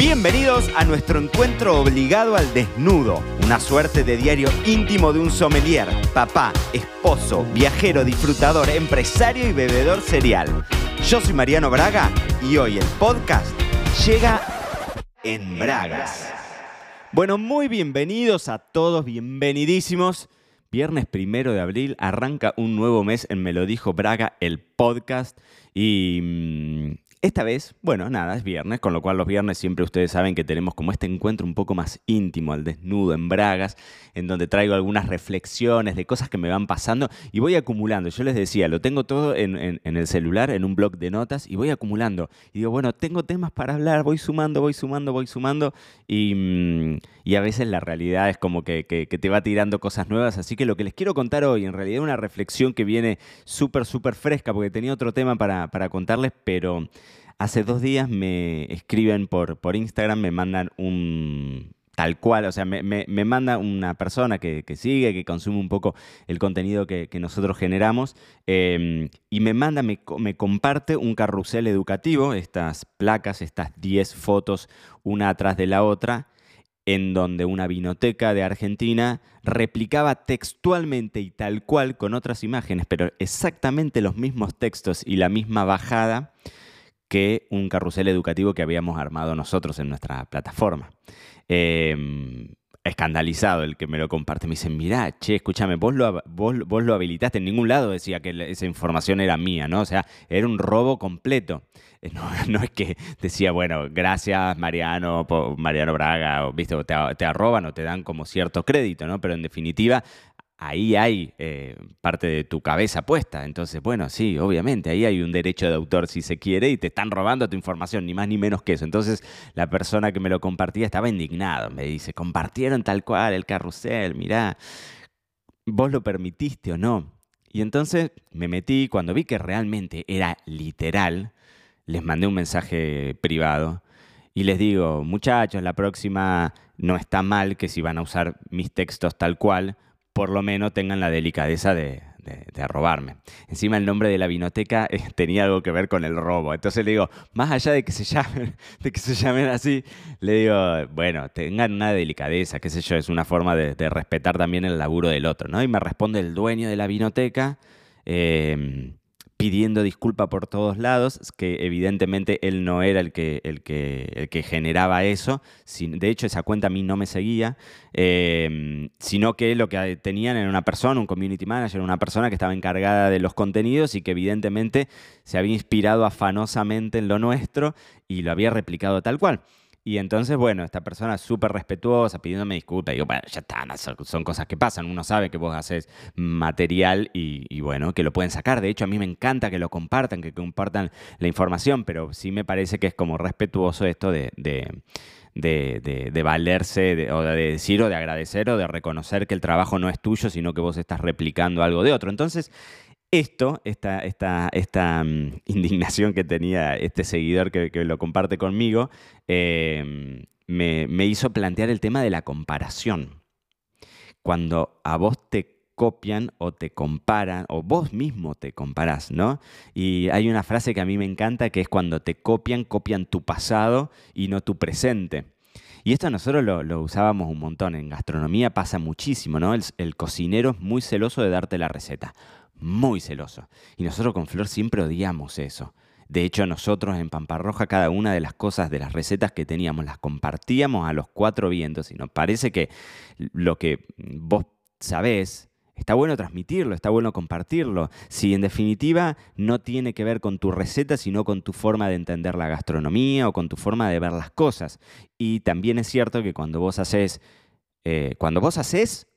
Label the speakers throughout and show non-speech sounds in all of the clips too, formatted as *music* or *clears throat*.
Speaker 1: Bienvenidos a nuestro encuentro obligado al desnudo, una suerte de diario íntimo de un sommelier, papá, esposo, viajero, disfrutador, empresario y bebedor serial. Yo soy Mariano Braga y hoy el podcast llega en Bragas. Bueno, muy bienvenidos a todos, bienvenidísimos. Viernes primero de abril arranca un nuevo mes en Me lo dijo Braga, el podcast. Y mm, esta vez, bueno, nada, es viernes, con lo cual los viernes siempre ustedes saben que tenemos como este encuentro un poco más íntimo, al desnudo, en bragas, en donde traigo algunas reflexiones de cosas que me van pasando y voy acumulando. Yo les decía, lo tengo todo en, el celular, en un blog de notas y voy acumulando. Y digo, bueno, tengo temas para hablar, voy sumando, voy sumando, voy sumando y, mm, a veces la realidad es como que, te va tirando cosas nuevas. Así que lo que les quiero contar hoy, en realidad es una reflexión que viene súper, súper fresca, porque tenía otro tema para, para contarles, pero... Hace dos días me escriben por, por Instagram, me mandan un tal cual, o sea, me, manda una persona que, sigue, que consume un poco el contenido que, nosotros generamos, em, y me manda, me, me, comparte un carrusel educativo, estas placas, estas 10 fotos, una atrás de la otra, en donde una vinoteca de Argentina replicaba textualmente y tal cual con otras imágenes, pero exactamente los mismos textos y la misma bajada, que un carrusel educativo que habíamos armado nosotros en nuestra plataforma. Em, escandalizado el que me lo comparte. Me dice, mirá, che, escúchame, vos lo, vos, lo habilitaste. En ningún lado decía que esa información era mía, ¿no? O sea, era un robo completo. *laughs* Eh, no, es que decía, bueno, gracias Mariano, Mariano Braga, o, ¿viste? Te, te arroban o te dan como cierto crédito, ¿no? Pero en definitiva ahí hay eh, parte de tu cabeza puesta. Entonces, bueno, sí, obviamente, ahí hay un derecho de autor si se quiere y te están robando tu información, ni más ni menos que eso. Entonces, la persona que me lo compartía estaba indignado. Me dice, compartieron tal cual el carrusel, mirá, vos lo permitiste o no. Y entonces me metí, cuando vi que realmente era literal, les mandé un mensaje privado y les digo, muchachos, la próxima no está mal que si van a usar mis textos tal cual, por lo menos tengan la delicadeza de, robarme. Encima el nombre de la vinoteca *laughs* eh, tenía algo que ver con el robo. Entonces le digo, más allá de que se *laughs* llamen, de que se llamen así, le digo, bueno, tengan una delicadeza, qué sé yo, es una forma de, respetar también el laburo del otro, ¿no? Y me responde el dueño de la vinoteca. Eh, pidiendo disculpa por todos lados, que evidentemente él no era el que, el que, el que generaba eso, de hecho esa cuenta a mí no me seguía, em, sino que lo que tenían era una persona, un community manager, una persona que estaba encargada de los contenidos y que evidentemente se había inspirado afanosamente en lo nuestro y lo había replicado tal cual. Y entonces, bueno, esta persona súper respetuosa, pidiéndome disculpas. Y digo, bueno, ya está, son cosas que pasan. Uno sabe que vos haces material y, bueno, que lo pueden sacar. De hecho, a mí me encanta que lo compartan, que compartan la información, pero sí me parece que es como respetuoso esto de, de valerse o de decir o de agradecer o de reconocer que el trabajo no es tuyo, sino que vos estás replicando algo de otro. Entonces, esto, esta, esta, esta mm, *laughs* indignación que tenía este seguidor que, lo comparte conmigo, em, me, hizo plantear el tema de la comparación. Cuando a vos te copian o te comparan, o vos mismo te comparás, ¿no? Y hay una frase que a mí me encanta que es cuando te copian, copian tu pasado y no tu presente. Y esto nosotros lo, usábamos un montón. En gastronomía pasa muchísimo, ¿no? el cocinero es muy celoso de darte la receta muy celoso. Y nosotros con Flor siempre odiamos eso. De hecho, nosotros en Pamparroja cada una de las cosas, de las recetas que teníamos, las compartíamos a los cuatro vientos y nos parece que lo que vos sabés, está bueno transmitirlo, está bueno compartirlo. Si en definitiva no tiene que ver con tu receta, sino con tu forma de entender la gastronomía o con tu forma de ver las cosas. Y también es cierto que cuando vos haces, eh, cuando vos haces,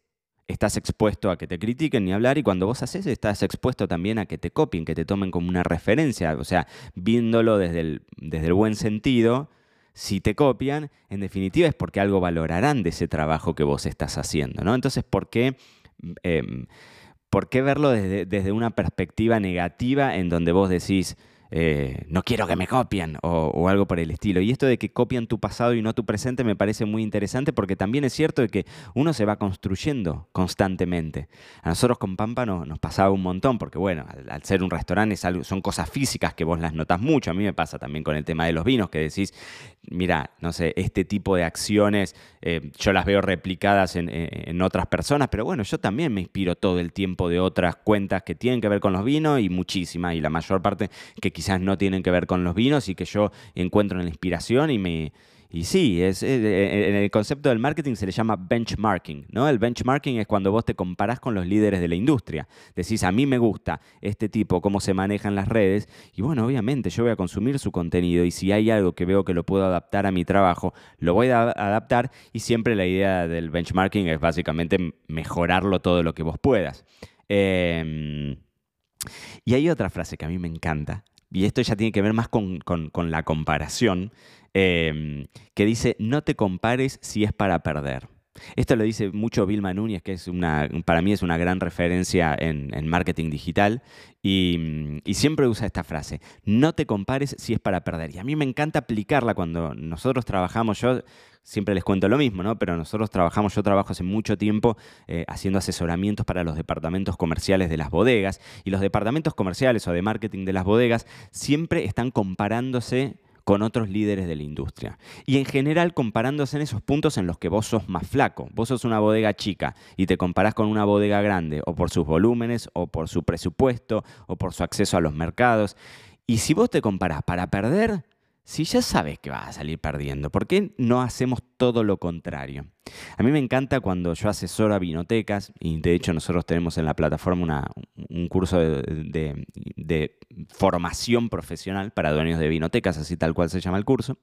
Speaker 1: estás expuesto a que te critiquen ni hablar y cuando vos haces estás expuesto también a que te copien, que te tomen como una referencia, o sea, viéndolo desde el, desde el buen sentido, si te copian, en definitiva es porque algo valorarán de ese trabajo que vos estás haciendo, ¿no? Entonces, ¿por qué, em, ¿por qué verlo desde, desde, una perspectiva negativa en donde vos decís, eh, no quiero que me copien o, algo por el estilo. Y esto de que copian tu pasado y no tu presente me parece muy interesante porque también es cierto de que uno se va construyendo constantemente. A nosotros con Pampa nos pasaba un montón porque, bueno, al, ser un restaurante son cosas físicas que vos las notas mucho. A mí me pasa también con el tema de los vinos que decís, mira, no sé, este tipo de acciones eh, yo las veo replicadas en, en otras personas, pero bueno, yo también me inspiro todo el tiempo de otras cuentas que tienen que ver con los vinos y muchísimas, y la mayor parte que quizás no tienen que ver con los vinos y que yo encuentro en la inspiración y me, y sí, es, eh, eh, en el concepto del marketing se le llama benchmarking, ¿no? El benchmarking es cuando vos te comparás con los líderes de la industria. Decís, a mí me gusta este tipo, cómo se manejan las redes, y bueno, obviamente yo voy a consumir su contenido y si hay algo que veo que lo puedo adaptar a mi trabajo, lo voy a adaptar y siempre la idea del benchmarking es básicamente mejorarlo todo lo que vos puedas. Em, y hay otra frase que a mí me encanta, y esto ya tiene que ver más con, la comparación, em, que dice, no te compares si es para perder. Esto lo dice mucho Vilma Núñez, que es una, para mí es una gran referencia en, marketing digital, y, y, siempre usa esta frase, no te compares si es para perder. Y a mí me encanta aplicarla cuando nosotros trabajamos, yo siempre les cuento lo mismo, ¿no? Pero nosotros trabajamos, yo trabajo hace mucho tiempo eh, haciendo asesoramientos para los departamentos comerciales de las bodegas y los departamentos comerciales o de marketing de las bodegas siempre están comparándose con otros líderes de la industria. Y en general comparándose en esos puntos en los que vos sos más flaco. Vos sos una bodega chica y te comparás con una bodega grande o por sus volúmenes o por su presupuesto o por su acceso a los mercados. Y si vos te comparás para perder, si ya sabes que vas a salir perdiendo, ¿por qué no hacemos todo lo contrario? A mí me encanta cuando yo asesoro a vinotecas, y de hecho nosotros tenemos en la plataforma un curso de, formación profesional para dueños de vinotecas, así tal cual se llama el curso,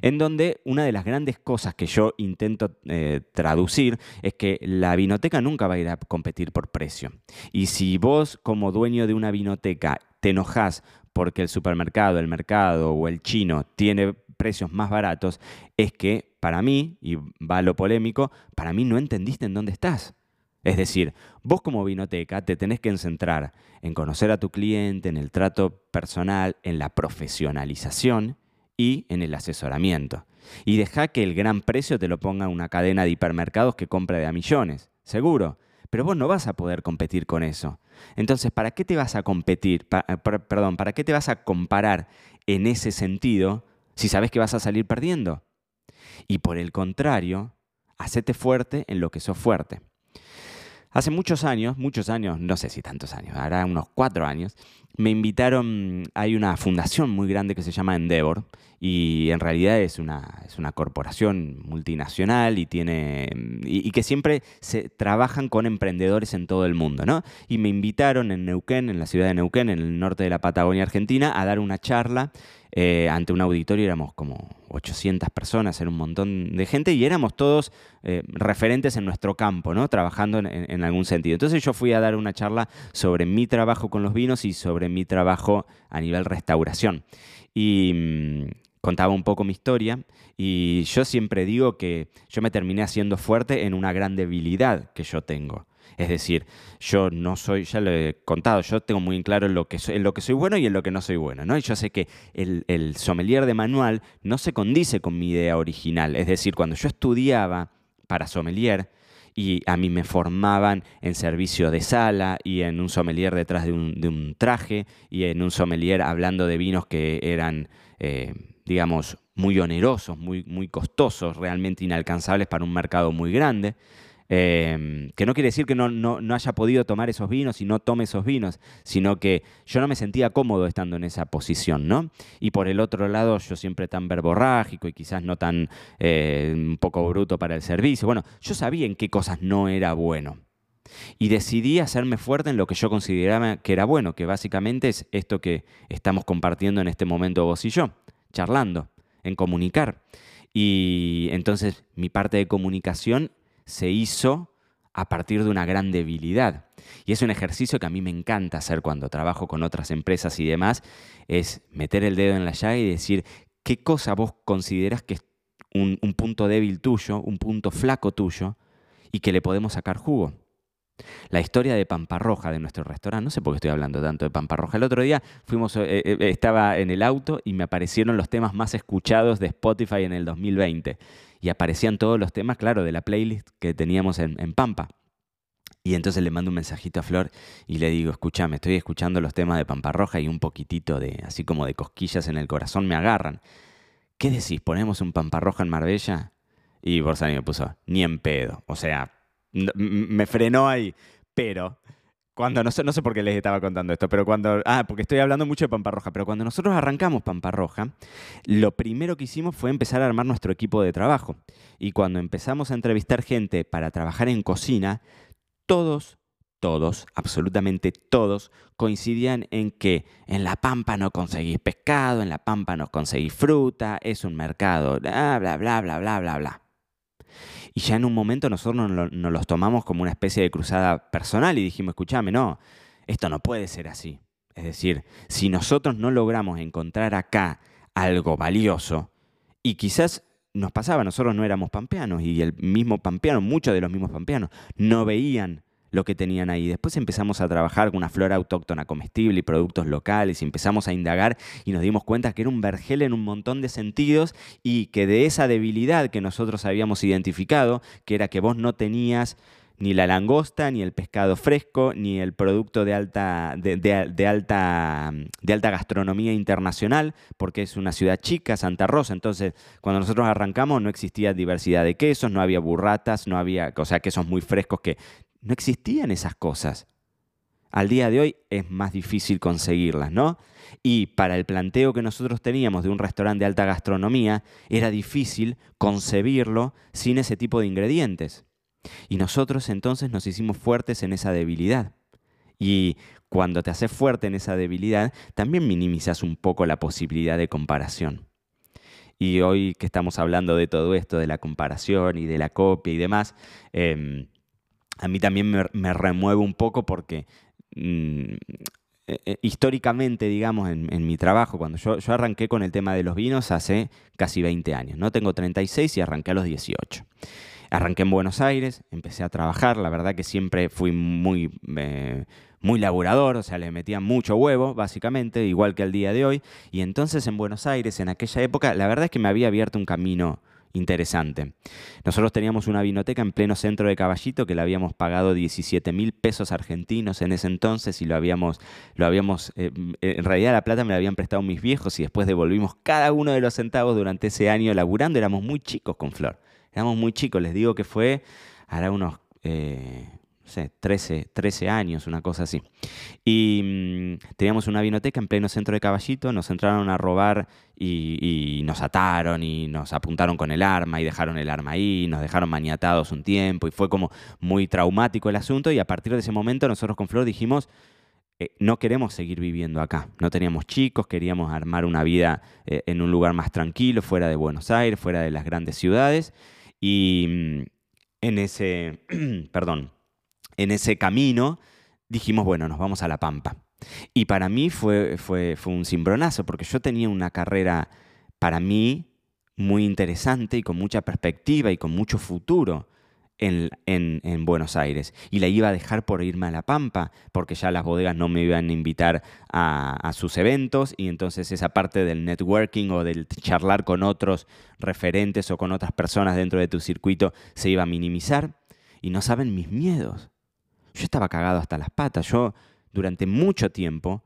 Speaker 1: en donde una de las grandes cosas que yo intento eh, traducir es que la vinoteca nunca va a ir a competir por precio. Y si vos como dueño de una vinoteca te enojas porque el supermercado, el mercado o el chino tiene precios más baratos, es que para mí, y va lo polémico, para mí no entendiste en dónde estás. Es decir, vos como vinoteca te tenés que centrar en conocer a tu cliente, en el trato personal, en la profesionalización y en el asesoramiento. Y deja que el gran precio te lo ponga una cadena de hipermercados que compra de a millones, seguro pero vos no vas a poder competir con eso. Entonces, ¿para qué te vas a competir? Eh, perdón, ¿para qué te vas a comparar en ese sentido si sabes que vas a salir perdiendo? Y por el contrario, hacete fuerte en lo que sos fuerte. Hace muchos años, muchos años, no sé si tantos años, hará unos cuatro años, me invitaron, hay una fundación muy grande que se llama Endeavor y en realidad es una, es una corporación multinacional y, tiene, y, que siempre se trabajan con emprendedores en todo el mundo. ¿no? Y me invitaron en Neuquén, en la ciudad de Neuquén, en el norte de la Patagonia Argentina, a dar una charla eh, ante un auditorio éramos como 800 personas, era un montón de gente y éramos todos eh, referentes en nuestro campo, ¿no? trabajando en, algún sentido. Entonces yo fui a dar una charla sobre mi trabajo con los vinos y sobre mi trabajo a nivel restauración. Y mm, contaba un poco mi historia y yo siempre digo que yo me terminé haciendo fuerte en una gran debilidad que yo tengo. Es decir, yo no soy, ya lo he contado, yo tengo muy en claro en lo que soy, en lo que soy bueno y en lo que no soy bueno, ¿no? Y yo sé que el, el sommelier de manual no se condice con mi idea original. Es decir, cuando yo estudiaba para sommelier, y a mí me formaban en servicio de sala y en un sommelier detrás de un, traje y en un sommelier hablando de vinos que eran, eh, digamos, muy onerosos, muy, muy costosos, realmente inalcanzables para un mercado muy grande. Em, que no quiere decir que no, no, haya podido tomar esos vinos y no tome esos vinos, sino que yo no me sentía cómodo estando en esa posición, ¿no? Y por el otro lado, yo siempre tan verborrágico y quizás no tan eh, un poco bruto para el servicio. Bueno, yo sabía en qué cosas no era bueno. Y decidí hacerme fuerte en lo que yo consideraba que era bueno, que básicamente es esto que estamos compartiendo en este momento vos y yo, charlando, en comunicar. Y entonces mi parte de comunicación se hizo a partir de una gran debilidad. Y es un ejercicio que a mí me encanta hacer cuando trabajo con otras empresas y demás, es meter el dedo en la llaga y decir qué cosa vos consideras que es un, punto débil tuyo, un punto flaco tuyo, y que le podemos sacar jugo. La historia de Pamparroja, de nuestro restaurante, no sé por qué estoy hablando tanto de Pamparroja. El otro día fuimos, eh, eh, estaba en el auto y me aparecieron los temas más escuchados de Spotify en el 2020. Y aparecían todos los temas, claro, de la playlist que teníamos en, en Pampa. Y entonces le mando un mensajito a Flor y le digo, escúchame, estoy escuchando los temas de Pamparroja y un poquitito de, así como de cosquillas en el corazón me agarran. ¿Qué decís? ¿Ponemos un Pamparroja en Marbella? Y Borsani me puso, ni en pedo. O sea, me frenó ahí. Pero cuando, no sé, no sé por qué les estaba contando esto, pero cuando, ah, porque estoy hablando mucho de Pamparroja, pero cuando nosotros arrancamos Pamparroja, lo primero que hicimos fue empezar a armar nuestro equipo de trabajo. Y cuando empezamos a entrevistar gente para trabajar en cocina, todos, todos, absolutamente todos, coincidían en que en La Pampa no conseguís pescado, en La Pampa no conseguís fruta, es un mercado, bla, bla, bla, bla, bla, bla, bla. Y ya en un momento nosotros nos, los tomamos como una especie de cruzada personal y dijimos, escúchame, no, esto no puede ser así. Es decir, si nosotros no logramos encontrar acá algo valioso, y quizás nos pasaba, nosotros no éramos pampeanos y el mismo pampeano, muchos de los mismos pampeanos, no veían lo que tenían ahí. Después empezamos a trabajar con una flora autóctona comestible y productos locales y empezamos a indagar y nos dimos cuenta que era un vergel en un montón de sentidos y que de esa debilidad que nosotros habíamos identificado, que era que vos no tenías ni la langosta, ni el pescado fresco, ni el producto de alta, de, alta, de alta gastronomía internacional, porque es una ciudad chica, Santa Rosa. Entonces, cuando nosotros arrancamos no existía diversidad de quesos, no había burratas, no había, o sea, quesos muy frescos que no existían esas cosas. Al día de hoy es más difícil conseguirlas, ¿no? Y para el planteo que nosotros teníamos de un restaurante de alta gastronomía, era difícil concebirlo sin ese tipo de ingredientes. Y nosotros entonces nos hicimos fuertes en esa debilidad. Y cuando te haces fuerte en esa debilidad, también minimizas un poco la posibilidad de comparación. Y hoy que estamos hablando de todo esto, de la comparación y de la copia y demás, em, a mí también me, remueve un poco porque mm, e, e, históricamente, digamos, en, mi trabajo, cuando yo, yo, arranqué con el tema de los vinos hace casi 20 años, ¿no? Tengo 36 y arranqué a los 18. Arranqué en Buenos Aires, empecé a trabajar, la verdad que siempre fui muy, eh, muy laburador, o sea, le metía mucho huevo, básicamente, igual que al día de hoy. Y entonces en Buenos Aires, en aquella época, la verdad es que me había abierto un camino interesante. Nosotros teníamos una vinoteca en pleno centro de Caballito que le habíamos pagado 17 mil pesos argentinos en ese entonces y lo habíamos, lo habíamos, eh, en realidad la plata me la habían prestado mis viejos y después devolvimos cada uno de los centavos durante ese año laburando, éramos muy chicos con Flor. Éramos muy chicos, les digo que fue, hará unos, eh, sé, 13, 13 años, una cosa así. Y mm, teníamos una vinoteca en pleno centro de Caballito, nos entraron a robar y, nos ataron y nos apuntaron con el arma y dejaron el arma ahí, nos dejaron maniatados un tiempo y fue como muy traumático el asunto y a partir de ese momento nosotros con Flor dijimos, eh, no queremos seguir viviendo acá. No teníamos chicos, queríamos armar una vida eh, en un lugar más tranquilo, fuera de Buenos Aires, fuera de las grandes ciudades. Y mm, en ese, *clears throat* perdón, en ese camino dijimos, bueno, nos vamos a La Pampa. Y para mí fue, fue, fue un cimbronazo, porque yo tenía una carrera para mí muy interesante y con mucha perspectiva y con mucho futuro en, Buenos Aires y la iba a dejar por irme a La Pampa porque ya las bodegas no me iban a invitar a, sus eventos y entonces esa parte del networking o del charlar con otros referentes o con otras personas dentro de tu circuito se iba a minimizar y no saben mis miedos. Yo estaba cagado hasta las patas. Yo durante mucho tiempo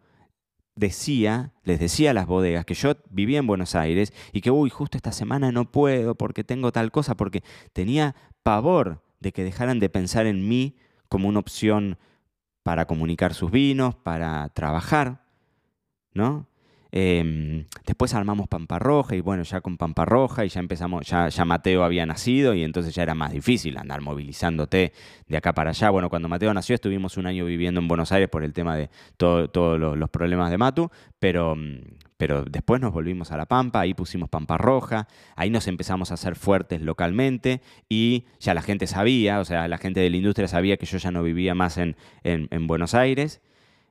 Speaker 1: decía, les decía a las bodegas que yo vivía en Buenos Aires y que, uy, justo esta semana no puedo porque tengo tal cosa, porque tenía pavor de que dejaran de pensar en mí como una opción para comunicar sus vinos, para trabajar, ¿no? Em, después armamos Pampa Roja y bueno, ya con Pampa Roja y ya empezamos, ya, Mateo había nacido y entonces ya era más difícil andar movilizándote de acá para allá. Bueno, cuando Mateo nació estuvimos un año viviendo en Buenos Aires por el tema de todos los problemas de Matu, pero, pero después nos volvimos a La Pampa, ahí pusimos Pampa Roja, ahí nos empezamos a hacer fuertes localmente y ya la gente sabía, o sea, la gente de la industria sabía que yo ya no vivía más en, Buenos Aires,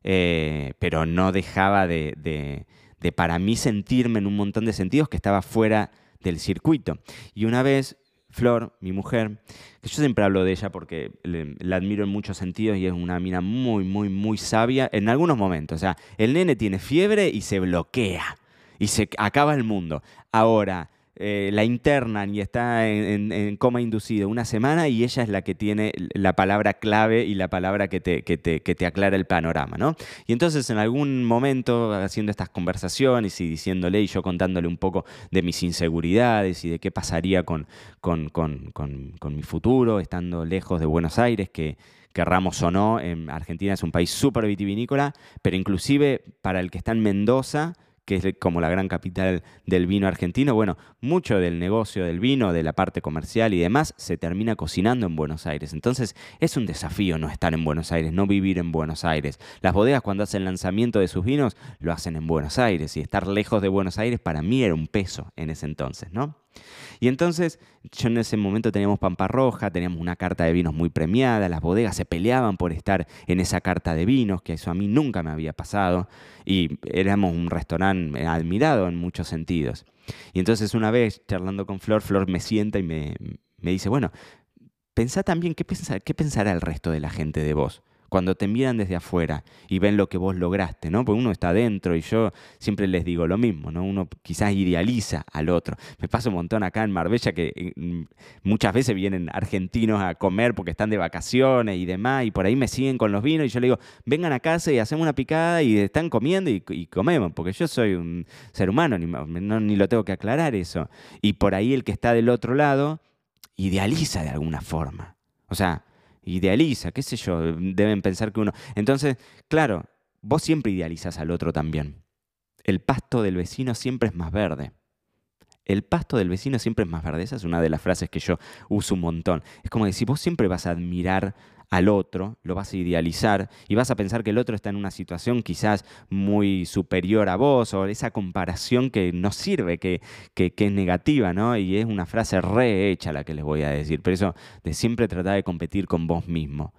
Speaker 1: eh, pero no dejaba de de para mí sentirme en un montón de sentidos que estaba fuera del circuito. Y una vez Flor, mi mujer, que yo siempre hablo de ella porque la admiro en muchos sentidos y es una mina muy, muy, muy sabia en algunos momentos. O sea, el nene tiene fiebre y se bloquea y se acaba el mundo. Ahora, eh, la internan y está en, coma inducido una semana y ella es la que tiene la palabra clave y la palabra que te, que te, aclara el panorama, ¿no? Y entonces en algún momento, haciendo estas conversaciones y diciéndole y yo contándole un poco de mis inseguridades y de qué pasaría con, con, mi futuro, estando lejos de Buenos Aires, que querramos o no, en Argentina es un país súper vitivinícola, pero inclusive para el que está en Mendoza, que es como la gran capital del vino argentino, bueno, mucho del negocio del vino, de la parte comercial y demás, se termina cocinando en Buenos Aires. Entonces es un desafío no estar en Buenos Aires, no vivir en Buenos Aires. Las bodegas cuando hacen lanzamiento de sus vinos lo hacen en Buenos Aires y estar lejos de Buenos Aires para mí era un peso en ese entonces, ¿no? Y entonces yo en ese momento teníamos Pampa Roja, teníamos una carta de vinos muy premiada, las bodegas se peleaban por estar en esa carta de vinos, que eso a mí nunca me había pasado, y éramos un restaurante admirado en muchos sentidos. Y entonces una vez charlando con Flor, Flor me sienta y me, dice, bueno, pensá también qué, qué pensará el resto de la gente de vos cuando te miran desde afuera y ven lo que vos lograste, ¿no? Porque uno está adentro y yo siempre les digo lo mismo, ¿no? Uno quizás idealiza al otro. Me pasa un montón acá en Marbella que eh, muchas veces vienen argentinos a comer porque están de vacaciones y demás y por ahí me siguen con los vinos y yo le digo, vengan a casa y hacemos una picada y están comiendo y, comemos, porque yo soy un ser humano, ni, ni lo tengo que aclarar eso. Y por ahí el que está del otro lado idealiza de alguna forma. O sea, idealiza, qué sé yo, deben pensar que uno... Entonces, claro, vos siempre idealizas al otro también. El pasto del vecino siempre es más verde. El pasto del vecino siempre es más verde. Esa es una de las frases que yo uso un montón. Es como decir, vos siempre vas a admirar al otro, lo vas a idealizar y vas a pensar que el otro está en una situación quizás muy superior a vos o esa comparación que no sirve, que, que, es negativa, ¿no? Y es una frase rehecha la que les voy a decir. Pero eso de siempre tratar de competir con vos mismo.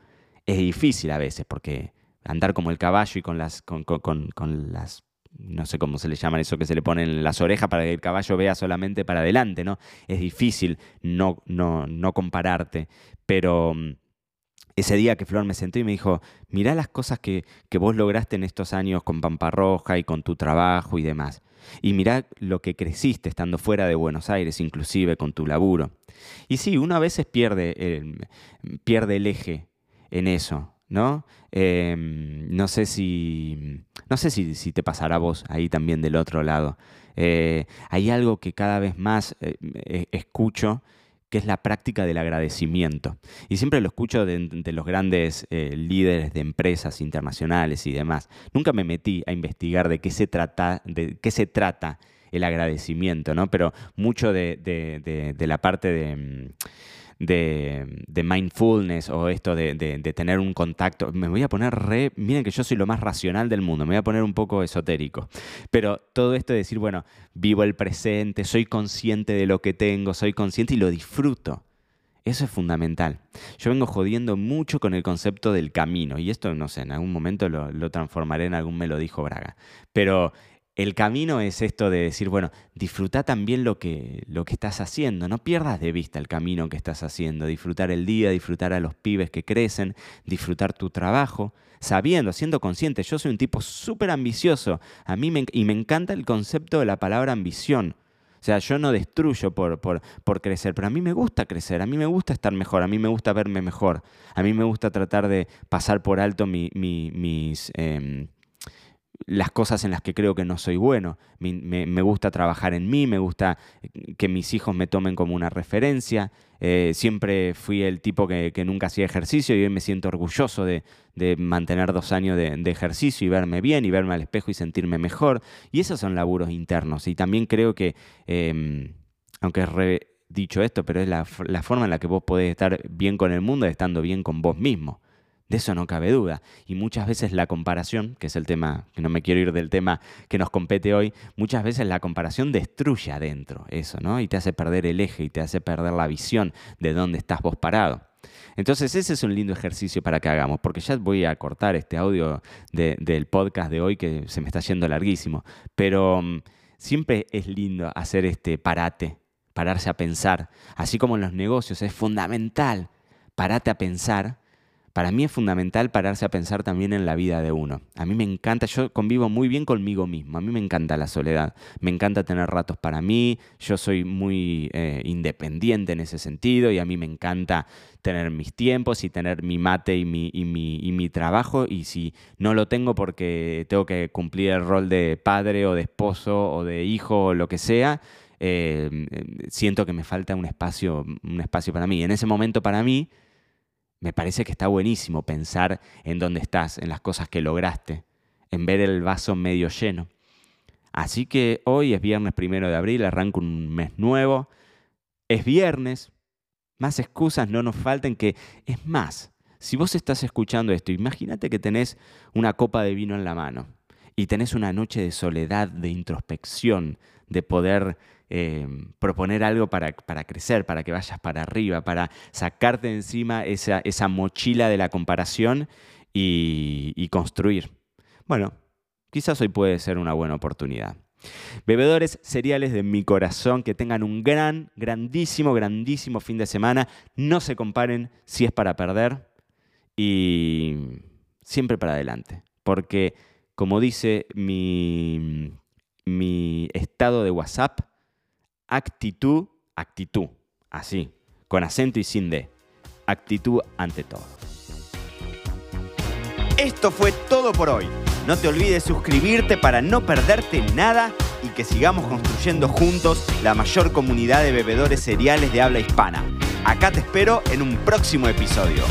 Speaker 1: Es difícil a veces porque andar como el caballo y con las, con, con las no sé cómo se le llaman eso que se le ponen en las orejas para que el caballo vea solamente para adelante, ¿no? Es difícil no, no, no compararte, pero mm, ese día que Flor me sentó y me dijo, mirá las cosas que, que vos lograste en estos años con Pampa Roja y con tu trabajo y demás. Y mirá lo que creciste estando fuera de Buenos Aires, inclusive con tu laburo. Y sí, uno a veces pierde, el, pierde el eje en eso, ¿no? Em, no sé si, no sé si, si, te pasará a vos ahí también del otro lado. Eh, hay algo que cada vez más eh, escucho que es la práctica del agradecimiento. Y siempre lo escucho de, los grandes eh, líderes de empresas internacionales y demás. Nunca me metí a investigar de qué se trata, de qué se trata el agradecimiento, ¿no? Pero mucho de la parte de mm, de, mindfulness o esto de, tener un contacto. Me voy a poner re, miren que yo soy lo más racional del mundo, me voy a poner un poco esotérico. Pero todo esto de decir, bueno, vivo el presente, soy consciente de lo que tengo, soy consciente y lo disfruto. Eso es fundamental. Yo vengo jodiendo mucho con el concepto del camino, y esto, no sé, en algún momento lo, lo transformaré en algún me lo dijo Braga. Pero el camino es esto de decir, bueno, disfruta también lo que, lo que estás haciendo, no pierdas de vista el camino que estás haciendo, disfrutar el día, disfrutar a los pibes que crecen, disfrutar tu trabajo, sabiendo, siendo consciente. Yo soy un tipo súper ambicioso a mí y me encanta el concepto de la palabra ambición. O sea, yo no destruyo por, por, por, crecer, pero a mí me gusta crecer, a mí me gusta estar mejor, a mí me gusta verme mejor, a mí me gusta tratar de pasar por alto mis... Em, las cosas en las que creo que no soy bueno. Me, gusta trabajar en mí, me gusta que mis hijos me tomen como una referencia. Eh, siempre fui el tipo que, nunca hacía ejercicio y hoy me siento orgulloso de, mantener dos años de, ejercicio y verme bien y verme al espejo y sentirme mejor. Y esos son laburos internos. Y también creo que, em, aunque es dicho esto, pero es la, la forma en la que vos podés estar bien con el mundo estando bien con vos mismo. De eso no cabe duda. Y muchas veces la comparación, que es el tema, que no me quiero ir del tema que nos compete hoy, muchas veces la comparación destruye adentro eso, ¿no? Y te hace perder el eje y te hace perder la visión de dónde estás vos parado. Entonces ese es un lindo ejercicio para que hagamos, porque ya voy a cortar este audio del podcast de hoy que se me está yendo larguísimo, pero mm, siempre es lindo hacer este parate pararse a pensar. Así como en los negocios es fundamental parate a pensar, para mí es fundamental pararse a pensar también en la vida de uno. A mí me encanta, yo convivo muy bien conmigo mismo, a mí me encanta la soledad, me encanta tener ratos para mí, yo soy muy eh, independiente en ese sentido y a mí me encanta tener mis tiempos y tener mi mate y mi, y mi, y mi trabajo y si no lo tengo porque tengo que cumplir el rol de padre o de esposo o de hijo o lo que sea, eh, siento que me falta un espacio, un espacio para mí. En ese momento para mí me parece que está buenísimo pensar en dónde estás, en las cosas que lograste, en ver el vaso medio lleno. Así que hoy es viernes primero de abril, arranca un mes nuevo. Es viernes, más excusas no nos falten que es más. Si vos estás escuchando esto, imagínate que tenés una copa de vino en la mano y tenés una noche de soledad, de introspección, de poder Em, proponer algo para, crecer, para que vayas para arriba, para sacarte de encima esa, esa mochila de la comparación y, y construir. Bueno, quizás hoy puede ser una buena oportunidad. Bebedores cereales de mi corazón, que tengan un gran, grandísimo, grandísimo fin de semana. No se comparen si es para perder y siempre para adelante. Porque, como dice mi, estado de WhatsApp, actitud, actitud, así, con acento y sin D. Actitud ante todo. Esto fue todo por hoy. No te olvides suscribirte para no perderte nada y que sigamos construyendo juntos la mayor comunidad de bebedores cereales de habla hispana. Acá te espero en un próximo episodio.